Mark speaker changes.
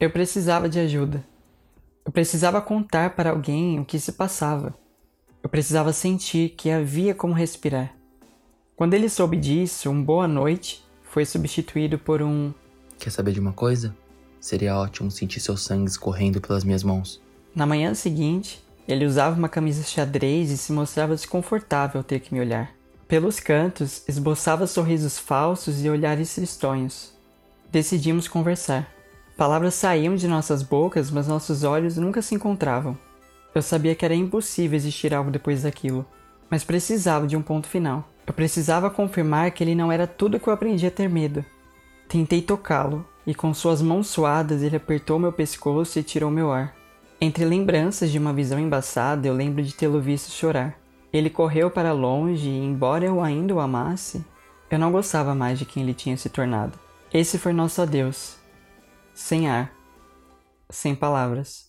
Speaker 1: Eu precisava de ajuda. Eu precisava contar para alguém o que se passava. Eu precisava sentir que havia como respirar. Quando ele soube disso, um boa noite foi substituído por um
Speaker 2: Quer saber de uma coisa? Seria ótimo sentir seu sangue escorrendo pelas minhas mãos.
Speaker 1: Na manhã seguinte, ele usava uma camisa xadrez e se mostrava desconfortável ao ter que me olhar. Pelos cantos, esboçava sorrisos falsos e olhares tristonhos. Decidimos conversar. Palavras saíam de nossas bocas, mas nossos olhos nunca se encontravam. Eu sabia que era impossível existir algo depois daquilo, mas precisava de um ponto final. Eu precisava confirmar que ele não era tudo que eu aprendi a ter medo. Tentei tocá-lo, e com suas mãos suadas ele apertou meu pescoço e tirou meu ar. Entre lembranças de uma visão embaçada, eu lembro de tê-lo visto chorar. Ele correu para longe e, embora eu ainda o amasse, eu não gostava mais de quem ele tinha se tornado. Esse foi nosso adeus. Sem ar. Sem palavras.